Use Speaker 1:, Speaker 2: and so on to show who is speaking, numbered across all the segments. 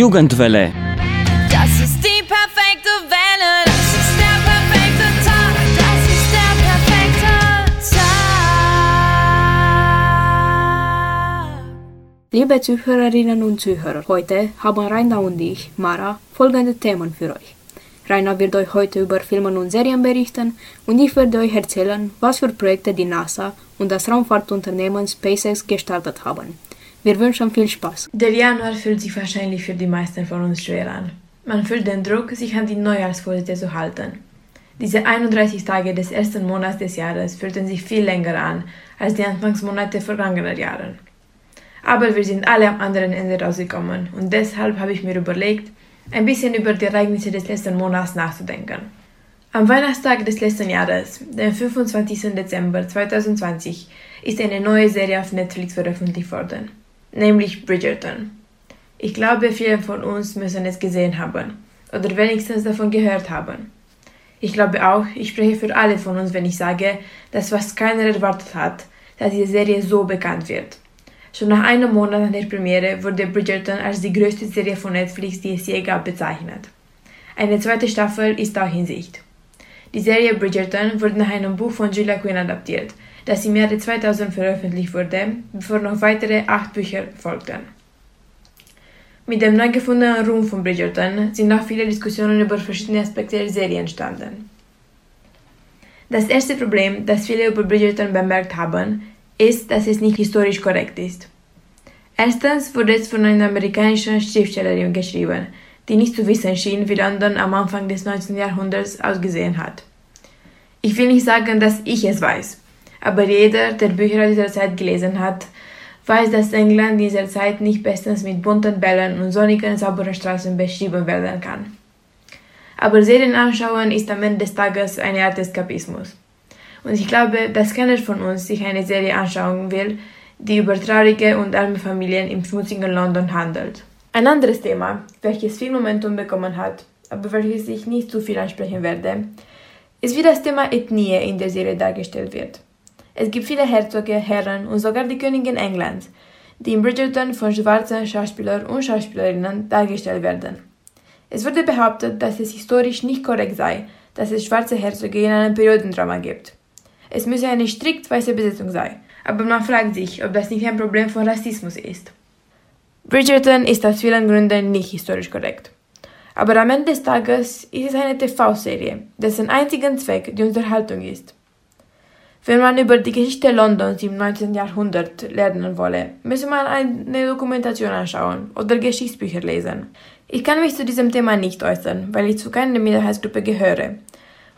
Speaker 1: Jugendwelle.
Speaker 2: Das ist die perfekte Welle. Das ist der perfekte Tag. Das ist der perfekte Tag.
Speaker 3: Liebe Zuhörerinnen und Zuhörer, heute haben Rainer und ich, Mara, folgende Themen für euch. Rainer wird euch heute über Filme und Serien berichten und ich werde euch erzählen, was für Projekte die NASA und das Raumfahrtunternehmen SpaceX gestartet haben. Wir wünschen viel Spaß.
Speaker 4: Der Januar fühlt sich wahrscheinlich für die meisten von uns schwer an. Man fühlt den Druck, sich an die Neujahrsvorsätze zu halten. Diese 31 Tage des ersten Monats des Jahres fühlten sich viel länger an als die Anfangsmonate vergangener Jahre. Aber wir sind alle am anderen Ende rausgekommen und deshalb habe ich mir überlegt, ein bisschen über die Ereignisse des letzten Monats nachzudenken. Am Weihnachtstag des letzten Jahres, dem 25. Dezember 2020, ist eine neue Serie auf Netflix veröffentlicht worden, nämlich Bridgerton. Ich glaube, viele von uns müssen es gesehen haben oder wenigstens davon gehört haben. Ich glaube auch, ich spreche für alle von uns, wenn ich sage, dass fast keiner erwartet hat, dass diese Serie so bekannt wird. Schon nach einem Monat nach der Premiere wurde Bridgerton als die größte Serie von Netflix, die es je gab, bezeichnet. Eine zweite Staffel ist auch in Sicht. Die Serie Bridgerton wurde nach einem Buch von Julia Quinn adaptiert, das im Jahre 2000 veröffentlicht wurde, bevor noch weitere acht Bücher folgten. Mit dem neu gefundenen Ruhm von Bridgerton sind auch viele Diskussionen über verschiedene Aspekte der Serie entstanden. Das erste Problem, das viele über Bridgerton bemerkt haben, ist, dass es nicht historisch korrekt ist. Erstens wurde es von einer amerikanischen Schriftstellerin geschrieben, die nicht zu wissen schien, wie London am Anfang des 19. Jahrhunderts ausgesehen hat. Ich will nicht sagen, dass ich es weiß, aber jeder, der Bücher dieser Zeit gelesen hat, weiß, dass England dieser Zeit nicht bestens mit bunten Bällen und sonnigen, sauberen Straßen beschrieben werden kann. Aber Serien anschauen ist am Ende des Tages eine Art Eskapismus. Und ich glaube, dass keiner von uns sich eine Serie anschauen will, die über traurige und arme Familien im schmutzigen London handelt. Ein anderes Thema, welches viel Momentum bekommen hat, aber welches ich nicht zu viel ansprechen werde, ist wie das Thema Ethnie in der Serie dargestellt wird. Es gibt viele Herzöge, Herren und sogar die Königin Englands, die in Bridgerton von schwarzen Schauspielern und Schauspielerinnen dargestellt werden. Es wurde behauptet, dass es historisch nicht korrekt sei, dass es schwarze Herzöge in einem Periodendrama gibt. Es müsse eine strikt weiße Besetzung sein, aber man fragt sich, ob das nicht ein Problem von Rassismus ist. Bridgerton ist aus vielen Gründen nicht historisch korrekt. Aber am Ende des Tages ist es eine TV-Serie, dessen einzigen Zweck die Unterhaltung ist. Wenn man über die Geschichte Londons im 19. Jahrhundert lernen wolle, müsse man eine Dokumentation anschauen oder Geschichtsbücher lesen. Ich kann mich zu diesem Thema nicht äußern, weil ich zu keiner Minderheitsgruppe gehöre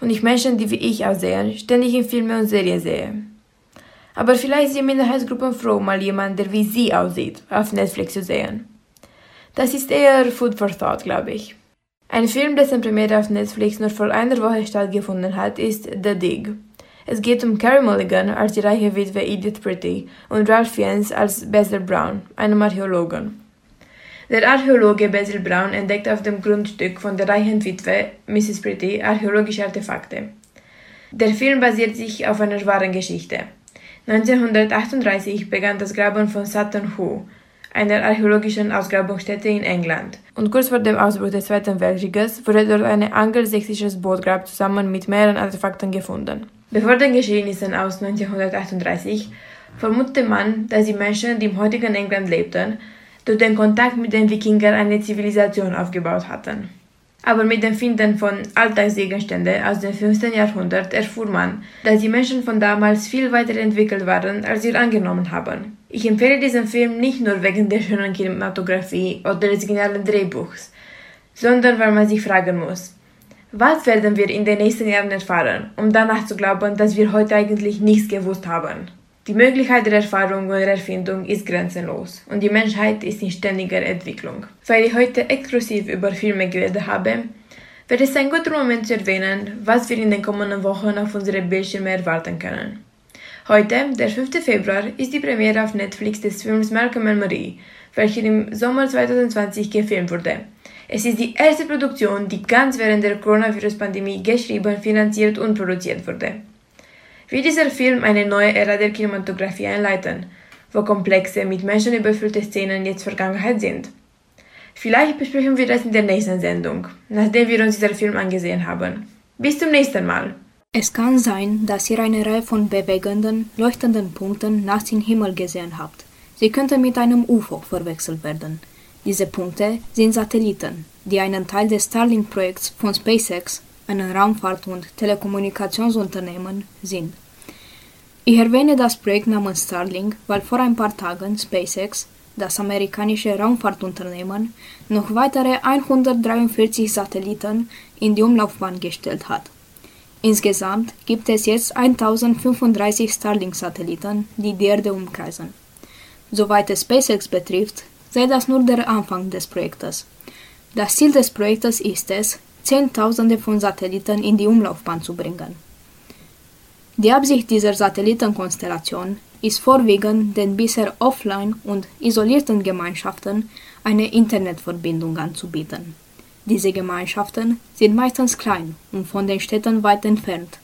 Speaker 4: und ich Menschen, die wie ich aussehen, ständig in Filme und Serien sehe. Aber vielleicht sind Minderheitsgruppen froh, mal jemand, der wie sie aussieht, auf Netflix zu sehen. Das ist eher Food for Thought, glaube ich. Ein Film, dessen Premiere auf Netflix nur vor einer Woche stattgefunden hat, ist The Dig. Es geht um Carrie Mulligan als die reiche Witwe Edith Pretty und Ralph Fiennes als Basil Brown, einem Archäologen. Der Archäologe Basil Brown entdeckt auf dem Grundstück von der reichen Witwe Mrs. Pretty archäologische Artefakte. Der Film basiert sich auf einer wahren Geschichte. 1938 begann das Graben von Sutton Hoo, einer archäologischen Ausgrabungsstätte in England. Und kurz vor dem Ausbruch des Zweiten Weltkrieges wurde dort ein angelsächsisches Bootgrab zusammen mit mehreren Artefakten gefunden. Bevor den Geschehnissen aus 1938 vermutete man, dass die Menschen, die im heutigen England lebten, durch den Kontakt mit den Wikingern eine Zivilisation aufgebaut hatten. Aber mit dem Finden von Alltagsgegenständen aus dem 15. Jahrhundert erfuhr man, dass die Menschen von damals viel weiter entwickelt waren, als wir angenommen haben. Ich empfehle diesen Film nicht nur wegen der schönen Kinematografie oder des genialen Drehbuchs, sondern weil man sich fragen muss, was werden wir in den nächsten Jahren erfahren, um danach zu glauben, dass wir heute eigentlich nichts gewusst haben. Die Möglichkeit der Erfahrung und Erfindung ist grenzenlos und die Menschheit ist in ständiger Entwicklung. Weil ich heute exklusiv über Filme geredet habe, wäre es ein guter Moment zu erwähnen, was wir in den kommenden Wochen auf unsere Bildschirme erwarten können. Heute, der 5. Februar, ist die Premiere auf Netflix des Films Malcolm and Marie, welcher im Sommer 2020 gefilmt wurde. Es ist die erste Produktion, die ganz während der Coronavirus-Pandemie geschrieben, finanziert und produziert wurde wie dieser Film eine neue Ära der Kinematografie einleiten, wo komplexe, mit Menschen überfüllte Szenen jetzt Vergangenheit sind. Vielleicht besprechen wir das in der nächsten Sendung, nachdem wir uns diesen Film angesehen haben. Bis zum nächsten Mal.
Speaker 3: Es kann sein, dass ihr eine Reihe von bewegenden, leuchtenden Punkten nachts im Himmel gesehen habt. Sie könnten mit einem UFO verwechselt werden. Diese Punkte sind Satelliten, die einen Teil des Starlink-Projekts von SpaceX, einem Raumfahrt- und Telekommunikationsunternehmen, sind. Ich erwähne das Projekt namens Starlink, weil vor ein paar Tagen SpaceX, das amerikanische Raumfahrtunternehmen, noch weitere 143 Satelliten in die Umlaufbahn gestellt hat. Insgesamt gibt es jetzt 1035 Starlink-Satelliten, die die Erde umkreisen. Soweit es SpaceX betrifft, sei das nur der Anfang des Projektes. Das Ziel des Projektes ist es, Zehntausende von Satelliten in die Umlaufbahn zu bringen. Die Absicht dieser Satellitenkonstellation ist vorwiegend den bisher offline und isolierten Gemeinschaften eine Internetverbindung anzubieten. Diese Gemeinschaften sind meistens klein und von den Städten weit entfernt,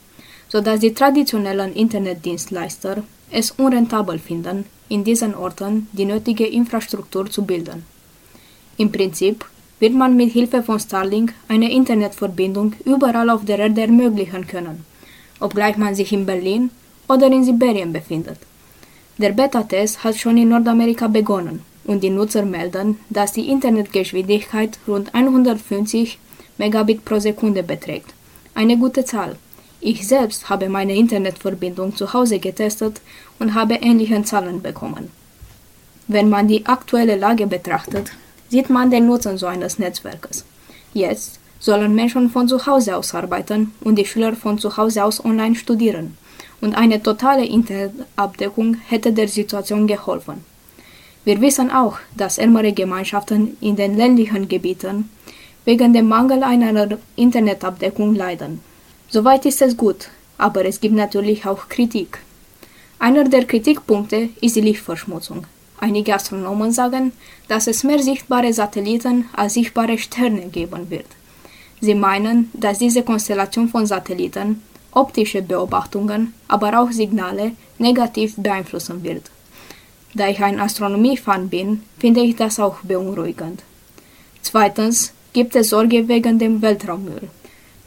Speaker 3: sodass die traditionellen Internetdienstleister es unrentabel finden, in diesen Orten die nötige Infrastruktur zu bilden. Im Prinzip wird man mit Hilfe von Starlink eine Internetverbindung überall auf der Erde ermöglichen können, obgleich man sich in Berlin oder in Sibirien befindet. Der Beta-Test hat schon in Nordamerika begonnen und die Nutzer melden, dass die Internetgeschwindigkeit rund 150 Megabit pro Sekunde beträgt. Eine gute Zahl. Ich selbst habe meine Internetverbindung zu Hause getestet und habe ähnliche Zahlen bekommen. Wenn man die aktuelle Lage betrachtet, sieht man den Nutzen so eines Netzwerkes. Jetzt sollen Menschen von zu Hause aus arbeiten und die Schüler von zu Hause aus online studieren. Und eine totale Internetabdeckung hätte der Situation geholfen. Wir wissen auch, dass ärmere Gemeinschaften in den ländlichen Gebieten wegen dem Mangel einer Internetabdeckung leiden. Soweit ist es gut, aber es gibt natürlich auch Kritik. Einer der Kritikpunkte ist die Lichtverschmutzung. Einige Astronomen sagen, dass es mehr sichtbare Satelliten als sichtbare Sterne geben wird. Sie meinen, dass diese Konstellation von Satelliten optische Beobachtungen, aber auch Signale negativ beeinflussen wird. Da ich ein Astronomie-Fan bin, finde ich das auch beunruhigend. Zweitens gibt es Sorge wegen dem Weltraummüll.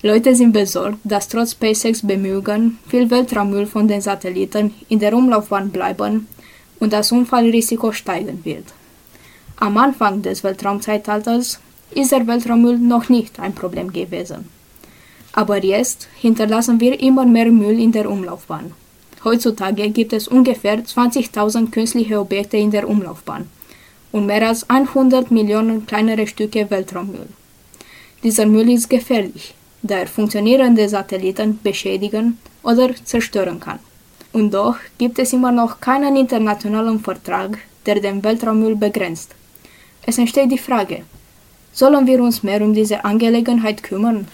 Speaker 3: Leute sind besorgt, dass trotz SpaceX Bemühungen viel Weltraummüll von den Satelliten in der Umlaufbahn bleiben und das Unfallrisiko steigen wird. Am Anfang des Weltraumzeitalters ist der Weltraummüll noch nicht ein Problem gewesen. Aber jetzt hinterlassen wir immer mehr Müll in der Umlaufbahn. Heutzutage gibt es ungefähr 20.000 künstliche Objekte in der Umlaufbahn und mehr als 100 Millionen kleinere Stücke Weltraummüll. Dieser Müll ist gefährlich, da er funktionierende Satelliten beschädigen oder zerstören kann. Und doch gibt es immer noch keinen internationalen Vertrag, der den Weltraummüll begrenzt. Es entsteht die Frage, sollen wir uns mehr um diese Angelegenheit kümmern?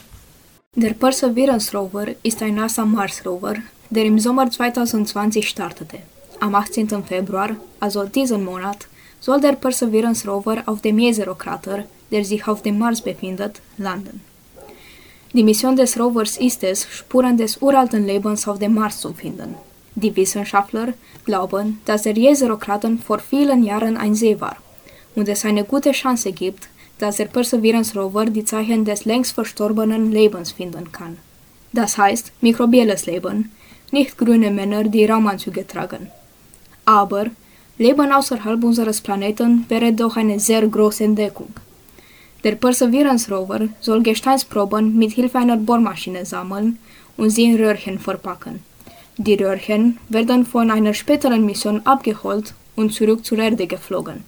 Speaker 3: Der Perseverance Rover ist ein NASA Mars Rover, der im Sommer 2020 startete. Am 18. Februar, also diesen Monat, soll der Perseverance Rover auf dem Jezero-Krater, der sich auf dem Mars befindet, landen. Die Mission des Rovers ist es, Spuren des uralten Lebens auf dem Mars zu finden. Die Wissenschaftler glauben, dass der Jezero-Krater vor vielen Jahren ein See war und es eine gute Chance gibt, dass der Perseverance Rover die Zeichen des längst verstorbenen Lebens finden kann. Das heißt mikrobielles Leben, nicht grüne Männer, die Raumanzüge tragen. Aber Leben außerhalb unseres Planeten wäre doch eine sehr große Entdeckung. Der Perseverance Rover soll Gesteinsproben mit Hilfe einer Bohrmaschine sammeln und sie in Röhrchen verpacken. Die Röhrchen werden von einer späteren Mission abgeholt und zurück zur Erde geflogen.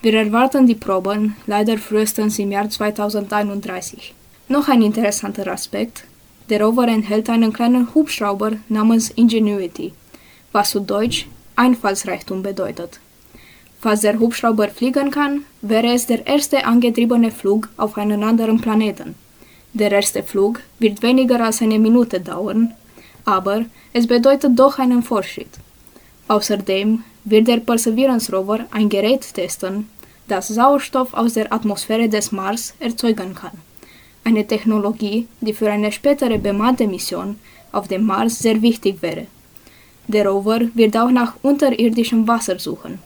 Speaker 3: Wir erwarten die Proben leider frühestens im Jahr 2031. Noch ein interessanter Aspekt. Der Rover enthält einen kleinen Hubschrauber namens Ingenuity, was zu Deutsch Einfallsreichtum bedeutet. Falls der Hubschrauber fliegen kann, wäre es der erste angetriebene Flug auf einen anderen Planeten. Der erste Flug wird weniger als eine Minute dauern, aber es bedeutet doch einen Fortschritt. Außerdem wird der Perseverance Rover ein Gerät testen, das Sauerstoff aus der Atmosphäre des Mars erzeugen kann. Eine Technologie, die für eine spätere bemannte Mission auf dem Mars sehr wichtig wäre. Der Rover wird auch nach unterirdischem Wasser suchen,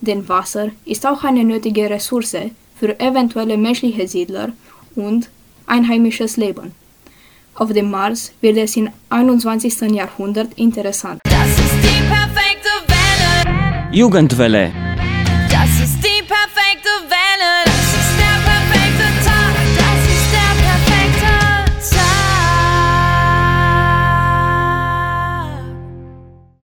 Speaker 3: denn Wasser ist auch eine nötige Ressource für eventuelle menschliche Siedler und einheimisches Leben. Auf dem Mars wird es im 21. Jahrhundert interessant.
Speaker 2: Das ist die perfekte Welle.
Speaker 1: Jugendwelle.
Speaker 2: Das ist